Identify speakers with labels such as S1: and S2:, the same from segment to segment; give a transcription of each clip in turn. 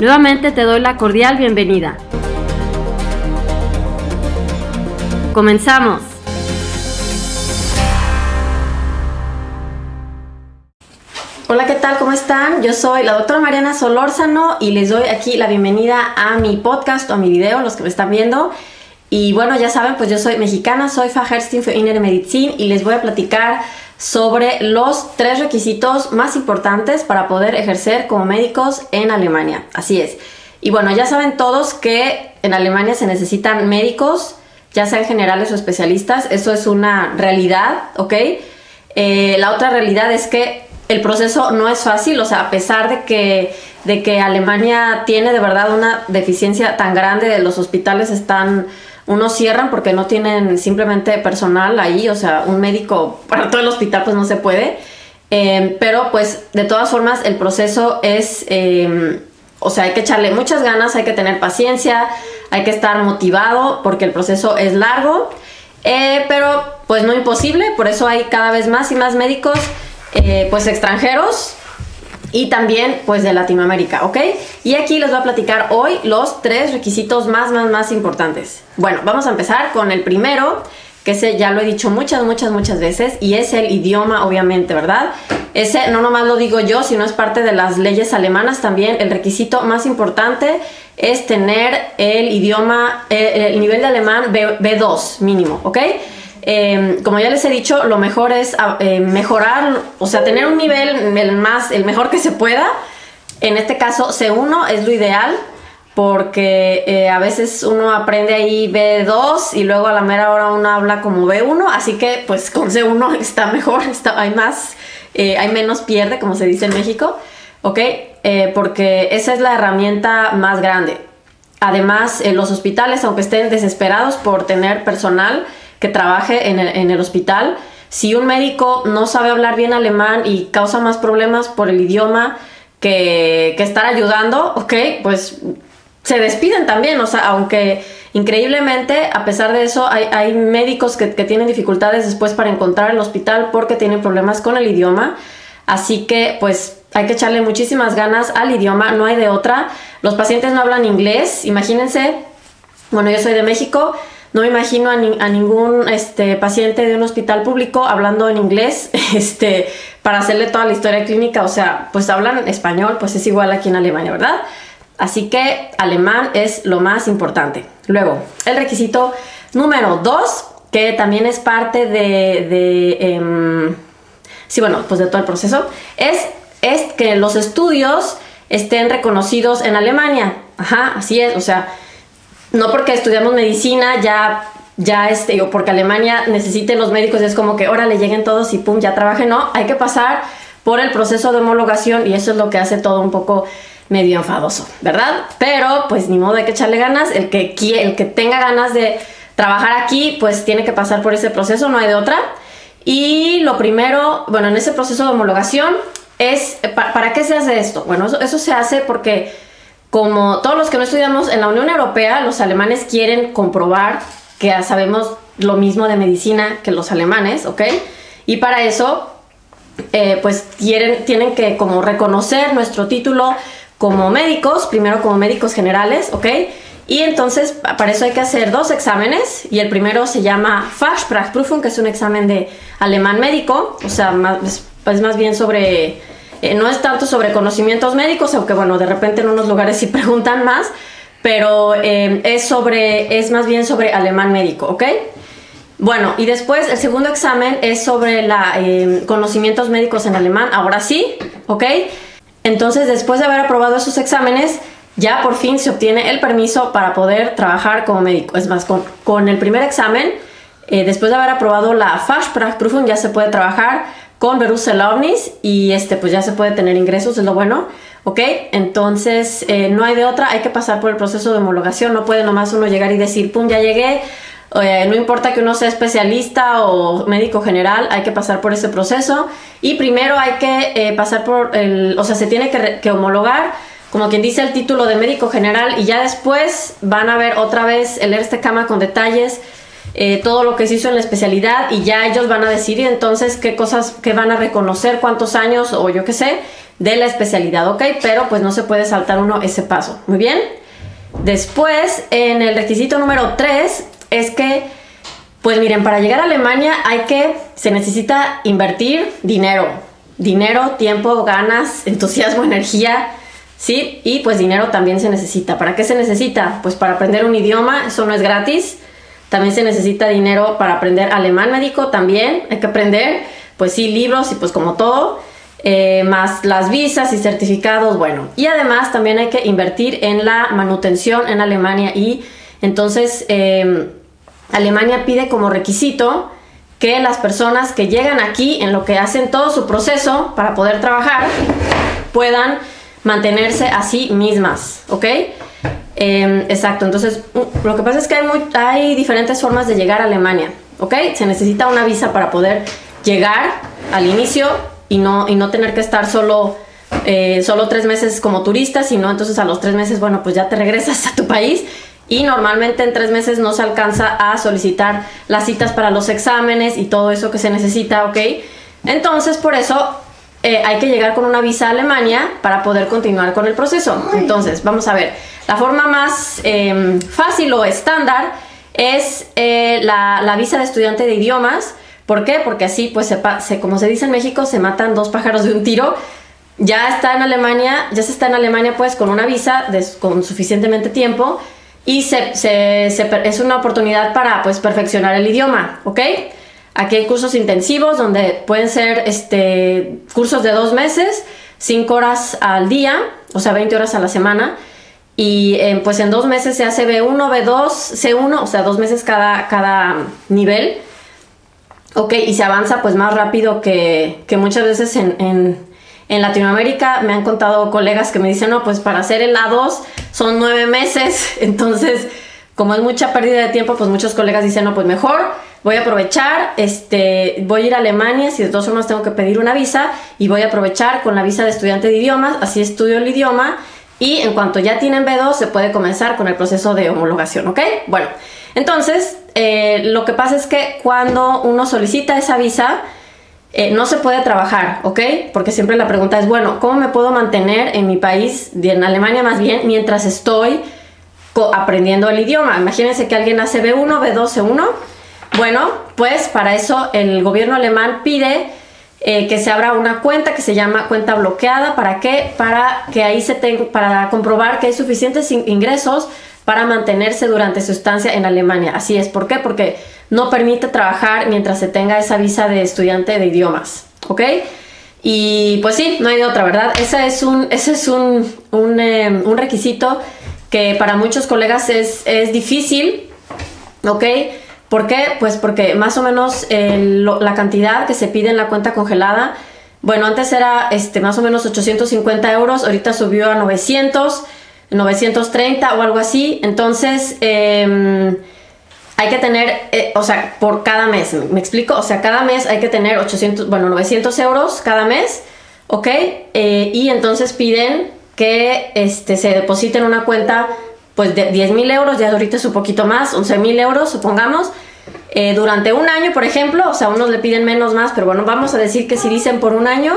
S1: Nuevamente te doy la cordial bienvenida. Comenzamos. Hola, ¿qué tal? ¿Cómo están? Yo soy la doctora Mariana Solórzano y les doy aquí la bienvenida a mi podcast o a mi video, los que me están viendo. Y bueno, ya saben, pues yo soy mexicana, soy Fajerstin für Innere Medizin y les voy a platicar sobre los tres requisitos más importantes para poder ejercer como médicos en Alemania. Así es. Y bueno, ya saben todos que en Alemania se necesitan médicos, ya sean generales o especialistas. Eso es una realidad, ¿ok? Eh, la otra realidad es que el proceso no es fácil, o sea, a pesar de que, de que Alemania tiene de verdad una deficiencia tan grande, los hospitales están unos cierran porque no tienen simplemente personal ahí, o sea, un médico para todo el hospital pues no se puede. Eh, pero pues de todas formas el proceso es, eh, o sea, hay que echarle muchas ganas, hay que tener paciencia, hay que estar motivado porque el proceso es largo, eh, pero pues no imposible, por eso hay cada vez más y más médicos pues extranjeros y también pues de Latinoamérica, ¿ok? Y aquí les voy a platicar hoy los tres requisitos más, más, más importantes. Bueno, vamos a empezar con el primero, que ese ya lo he dicho muchas, muchas, muchas veces, y es el idioma, obviamente, ¿verdad? Ese no nomás lo digo yo, sino es parte de las leyes alemanas también. El requisito más importante es tener el idioma, eh, el, nivel de alemán B, B2 mínimo, ¿ok? Em, como ya les he dicho, lo mejor es ah, eh, mejorar, o sea, tener un nivel el más, el mejor que se pueda. En este caso, C1 es lo ideal porque eh, a veces uno aprende ahí B2 y luego a la mera hora uno habla como B1, así que pues con C1 está mejor, está, hay más, eh, hay menos pierde, como se dice en México, ¿ok? porque esa es la herramienta más grande. Además, los hospitales, aunque estén desesperados por tener personal, que trabaje en el, hospital. Si un médico no sabe hablar bien alemán y causa más problemas por el idioma que, estar ayudando, ok, pues se despiden también, o sea, aunque increíblemente, a pesar de eso, hay, médicos que, que, tienen dificultades después para encontrar el hospital porque tienen problemas con el idioma. Así que, pues, hay que echarle muchísimas ganas al idioma, no hay de otra. Los pacientes no hablan inglés, imagínense, bueno, yo soy de México, no me imagino a, ningún este, paciente de un hospital público hablando en inglés este, para hacerle toda la historia clínica. O sea, pues hablan español, pues es igual aquí en Alemania, ¿verdad? Así que alemán es lo más importante. Luego, el requisito número dos, que también es parte de, em, sí, bueno, pues de todo el proceso, es, es que los estudios estén reconocidos en Alemania. Ajá, así es, o sea, no porque estudiamos medicina ya ya este, o porque Alemania necesite los médicos, es como que ahora le lleguen todos y pum, ya trabajen, no, hay que pasar por el proceso de homologación y eso es lo que hace todo un poco medio enfadoso, ¿verdad? Pero pues ni modo hay que echarle ganas, el que, el que tenga ganas de trabajar aquí, pues tiene que pasar por ese proceso, no hay de otra. Y lo primero, bueno, en ese proceso de homologación es, ¿para, qué se hace esto? Bueno, eso se hace porque como todos los que no estudiamos en la Unión Europea, los alemanes quieren comprobar que sabemos lo mismo de medicina que los alemanes, ¿ok? Y para eso, eh, pues tienen, que como reconocer nuestro título como médicos, primero como médicos generales, ¿ok? Y entonces para eso hay que hacer dos exámenes y el primero se llama Fachsprachprüfung, que es un examen de alemán médico, o sea, es más bien sobre eh, no es tanto sobre conocimientos médicos, aunque bueno, de repente en unos lugares sí preguntan más, pero eh, es sobre, es más bien sobre alemán médico, ¿ok? Bueno, y después el segundo examen es sobre la, eh, conocimientos médicos en alemán, ahora sí, ¿ok? Entonces, después de haber aprobado esos exámenes, ya por fin se obtiene el permiso para poder trabajar como médico. Es más, con, con el primer examen, eh, después de haber aprobado la Fachsprachprüfung, ya se puede trabajar con Berufserlaubnis y este, pues ya se puede tener ingresos, es lo bueno. ¿Ok? Entonces, eh, no hay de otra, hay que pasar por el proceso de homologación, no puede nomás uno llegar y decir, pum, ya llegué, no importa que uno sea especialista o médico general, hay que pasar por ese proceso y primero hay que eh, pasar por el, o sea, se tiene que, homologar, como quien dice, el título de médico general y ya después van a ver otra vez el este cama con detalles, eh, todo lo que se hizo en la especialidad y ya ellos van a decidir entonces qué cosas, que van a reconocer, cuántos años o yo qué sé, de la especialidad, ¿ok? Pero pues no se puede saltar uno ese paso, ¿muy bien? Después, en el requisito número 3, es que, pues miren, para llegar a Alemania hay que, se necesita invertir dinero. Dinero, tiempo, ganas, entusiasmo, energía, ¿sí? Y pues dinero también se necesita. ¿Para qué se necesita? Pues para aprender un idioma, eso no es gratis. También se necesita dinero para aprender alemán médico, también hay que aprender, pues sí, libros y pues como todo. Eh, más las visas y certificados, bueno. Y además también hay que invertir en la manutención en Alemania y entonces, em, Alemania pide como requisito que las personas que llegan aquí en lo que hacen todo su proceso para poder trabajar puedan mantenerse a sí mismas, ¿ok? Em, exacto, entonces lo que pasa es que hay, hay diferentes formas de llegar a Alemania, ¿ok? Se necesita una visa para poder llegar al inicio y no, y no tener que estar solo, eh, solo tres meses como turista, sino entonces a los tres meses, bueno, pues ya te regresas a tu país y normalmente en tres meses no se alcanza a solicitar las citas para los exámenes y todo eso que se necesita, ¿ok? Entonces, por eso eh, hay que llegar con una visa a Alemania para poder continuar con el proceso. Entonces, vamos a ver, la forma más em, fácil o estándar es eh, la, visa de estudiante de idiomas. ¿Por qué? Porque así, pues, se, como se dice en México, se matan dos pájaros de un tiro. Ya está en Alemania, ya se está en Alemania, pues, con una visa con suficientemente tiempo y es una oportunidad para pues perfeccionar el idioma, ¿ok? Aquí hay cursos intensivos donde pueden ser este, cursos de dos meses, cinco horas al día, o sea, 20 horas a la semana. Y eh, pues en dos meses se hace B1, B2, C1, o sea, dos meses cada, cada nivel. Ok, y se avanza pues más rápido que, que muchas veces en en Latinoamérica. Me han contado colegas que me dicen, no, pues para hacer el A2 son nueve meses, entonces como es mucha pérdida de tiempo, pues muchos colegas dicen, no, pues mejor voy a aprovechar, este, voy a ir a Alemania, si de todas formas tengo que pedir una visa, y voy a aprovechar con la visa de estudiante de idiomas, así estudio el idioma, y en cuanto ya tienen B2 se puede comenzar con el proceso de homologación, ¿ok? Bueno, entonces, eh, lo que pasa es que cuando uno solicita esa visa, eh, no se puede trabajar, ¿ok? Porque siempre la pregunta es, bueno, ¿cómo me puedo mantener en mi país, en Alemania más bien, mientras estoy aprendiendo el idioma? Imagínense que alguien hace B1, B2, C1. Bueno, pues para eso el gobierno alemán pide eh, que se abra una cuenta que se llama cuenta bloqueada. ¿Para qué? Para que ahí se tenga, para comprobar que hay suficientes ingresos para mantenerse durante su estancia en Alemania. Así es. ¿Por qué? Porque no permite trabajar mientras se tenga esa visa de estudiante de idiomas, ¿ok? Y pues sí, no hay otra, ¿verdad? Ese es un, ese es un, un, em, requisito que para muchos colegas es, es difícil, ¿ok? ¿Por qué? Pues porque más o menos la cantidad que se pide en la cuenta congelada, bueno, antes era este, más o menos 850 euros, ahorita subió a 900, 930 o algo así. Entonces, eh, hay que tener, eh, o sea, por cada mes, ¿me, explico? O sea, cada mes hay que tener 800, bueno, 900 euros cada mes, ¿ok? Eh, y entonces piden que este, se depositen una cuenta, pues de 10 mil euros, ya ahorita es un poquito más, 11 mil euros, supongamos, eh, durante un año, por ejemplo, o sea, unos le piden menos más, pero bueno, vamos a decir que si dicen por un año,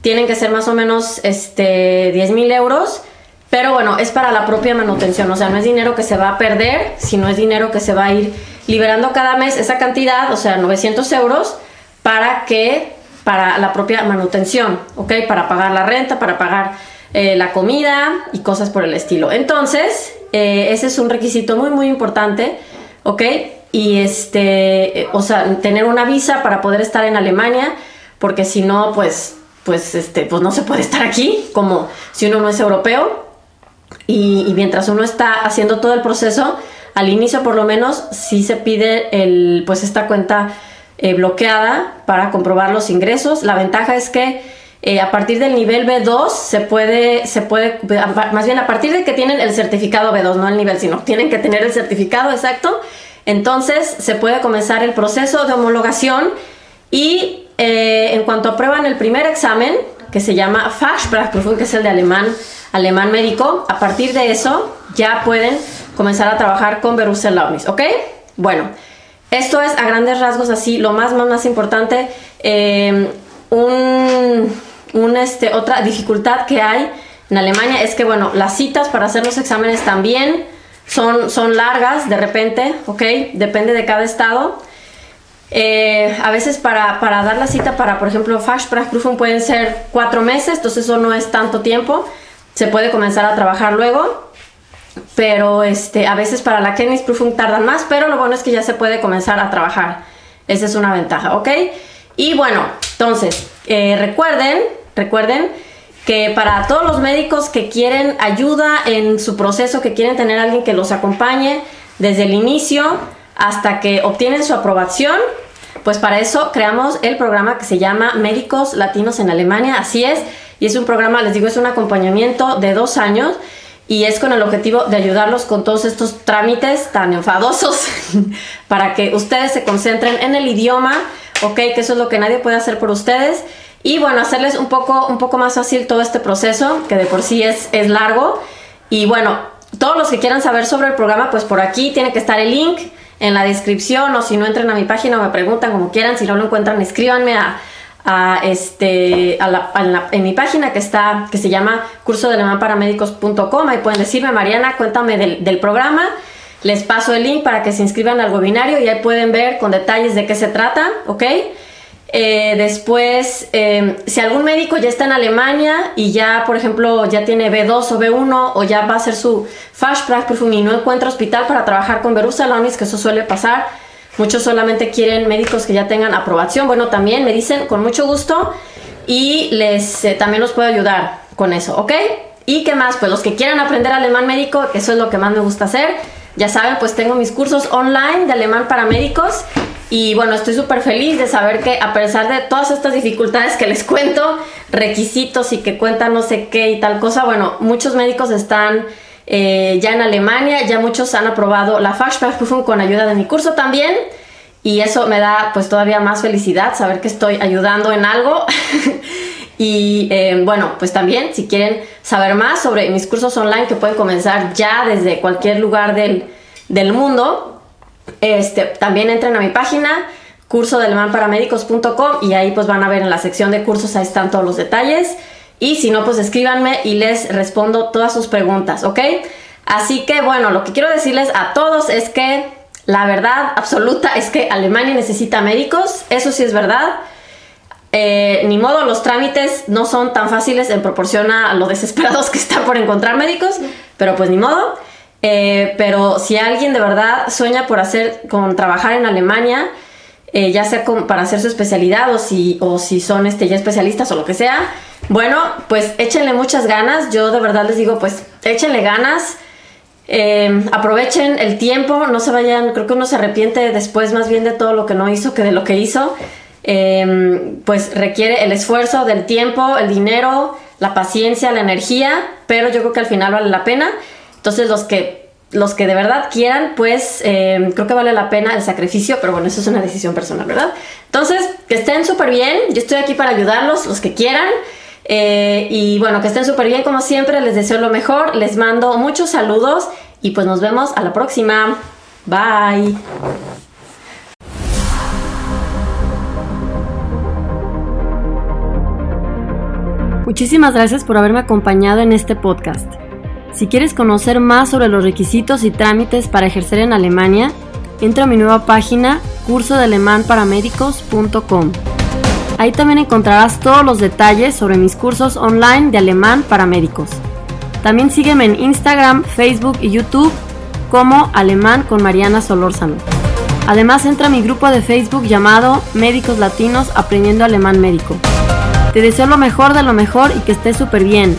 S1: tienen que ser más o menos este, 10 mil euros pero bueno, es para la propia manutención, o sea, no es dinero que se va a perder, sino es dinero que se va a ir liberando cada mes esa cantidad, o sea, 900 euros, para que, para la propia manutención, ¿ok? Para pagar la renta, para pagar eh, la comida y cosas por el estilo. Entonces, eh, ese es un requisito muy, muy importante, ¿ok? Y este, eh, o sea, tener una visa para poder estar en Alemania, porque si no, pues, pues, este, pues no se puede estar aquí, como si uno no es europeo. Y, mientras uno está haciendo todo el proceso, al inicio por lo menos, sí se pide el, pues esta cuenta eh, bloqueada para comprobar los ingresos. La ventaja es que eh, a partir del nivel B2 se puede, se puede, más bien a partir de que tienen el certificado B2, no el nivel, sino tienen que tener el certificado exacto, entonces se puede comenzar el proceso de homologación y eh, en cuanto aprueban el primer examen, que se llama Fachsprachprüfung, que es el de alemán, alemán médico, a partir de eso ya pueden comenzar a trabajar con Berufserlaubnis, ¿ok? Bueno, esto es a grandes rasgos así, lo más, más, más importante. Eh, un este, otra dificultad que hay en Alemania es que, bueno, las citas para hacer los exámenes también son, son largas de repente, ¿ok? Depende de cada estado. Eh, a veces para, dar la cita para, por ejemplo, Fachsprachprüfung pueden ser cuatro meses, entonces eso no es tanto tiempo. Se puede comenzar a trabajar luego, pero este, a veces para la Kenntnisprüfung tardan más, pero lo bueno es que ya se puede comenzar a trabajar. Esa es una ventaja, ¿ok? Y bueno, entonces, eh, recuerden, recuerden que para todos los médicos que quieren ayuda en su proceso, que quieren tener a alguien que los acompañe desde el inicio hasta que obtienen su aprobación, pues para eso creamos el programa que se llama Médicos Latinos en Alemania, así es, y es un programa, les digo, es un acompañamiento de dos años y es con el objetivo de ayudarlos con todos estos trámites tan enfadosos para que ustedes se concentren en el idioma, ok, que eso es lo que nadie puede hacer por ustedes. Y bueno, hacerles un poco, un poco más fácil todo este proceso, que de por sí es, es largo. Y bueno, todos los que quieran saber sobre el programa, pues por aquí tiene que estar el link en la descripción o si no entren a mi página o me preguntan como quieran, si no lo encuentran, escríbanme a, a este, a la, en mi página que está, que se llama curso de ahí pueden decirme, Mariana, cuéntame del, del programa les paso el link para que se inscriban al webinario y ahí pueden ver con detalles de qué se trata, ¿ok? Eh, después, em, si algún médico ya está en Alemania y ya, por ejemplo, ya tiene B2 o B1 o ya va a hacer su Fachsprachprüfung y no encuentra hospital para trabajar con Berufsalonis, que eso suele pasar, muchos solamente quieren médicos que ya tengan aprobación. Bueno, también me dicen con mucho gusto y les eh, también los puedo ayudar con eso, ¿ok? ¿Y qué más? Pues los que quieran aprender alemán médico, que eso es lo que más me gusta hacer ya saben, pues tengo mis cursos online de alemán para médicos y bueno, estoy súper feliz de saber que a pesar de todas estas dificultades que les cuento, requisitos y que cuentan no sé qué y tal cosa, bueno, muchos médicos están eh, ya en Alemania, ya muchos han aprobado la Fachsprachprüfung con ayuda de mi curso también. Y eso me da pues todavía más felicidad saber que estoy ayudando en algo. Y eh, bueno, pues también si quieren saber más sobre mis cursos online que pueden comenzar ya desde cualquier lugar del, del mundo, este, también entren a mi página curso y ahí pues van a ver en la sección de cursos, ahí están todos los detalles. Y si no, pues escríbanme y les respondo todas sus preguntas, ¿ok? Así que bueno, lo que quiero decirles a todos es que la verdad absoluta es que Alemania necesita médicos, eso sí es verdad. Eh, ni modo, los trámites no son tan fáciles en proporción a lo desesperados que están por encontrar médicos, pero pues ni modo. Eh, pero si alguien de verdad sueña por hacer, con trabajar en Alemania, eh, ya sea para hacer su especialidad o si, o si son este, ya especialistas o lo que sea, bueno, pues échenle muchas ganas. Yo de verdad les digo, pues échenle ganas. aprovechen el tiempo, no se vayan, creo que uno se arrepiente después más bien de todo lo que no hizo que de lo que hizo. Em, pues requiere el esfuerzo del tiempo, el dinero, la paciencia, la energía, pero yo creo que al final vale la pena. Entonces los que, los que de verdad quieran, pues em, creo que vale la pena el sacrificio, pero bueno, eso es una decisión personal, ¿verdad? Entonces, que estén súper bien, yo estoy aquí para ayudarlos, los que quieran. Eh, y bueno, que estén súper bien como siempre, les deseo lo mejor, les mando muchos saludos y pues nos vemos a la próxima. Bye. Muchísimas gracias por haberme acompañado en este podcast. Si quieres conocer más sobre los requisitos y trámites para ejercer en Alemania, entra a mi nueva página cursodealemanparamédicos.com. Ahí también encontrarás todos los detalles sobre mis cursos online de alemán para médicos. También sígueme en Instagram, Facebook y YouTube como Alemán con Mariana Solórzano. Además entra a mi grupo de Facebook llamado Médicos Latinos Aprendiendo Alemán Médico. Te deseo lo mejor de lo mejor y que estés súper bien.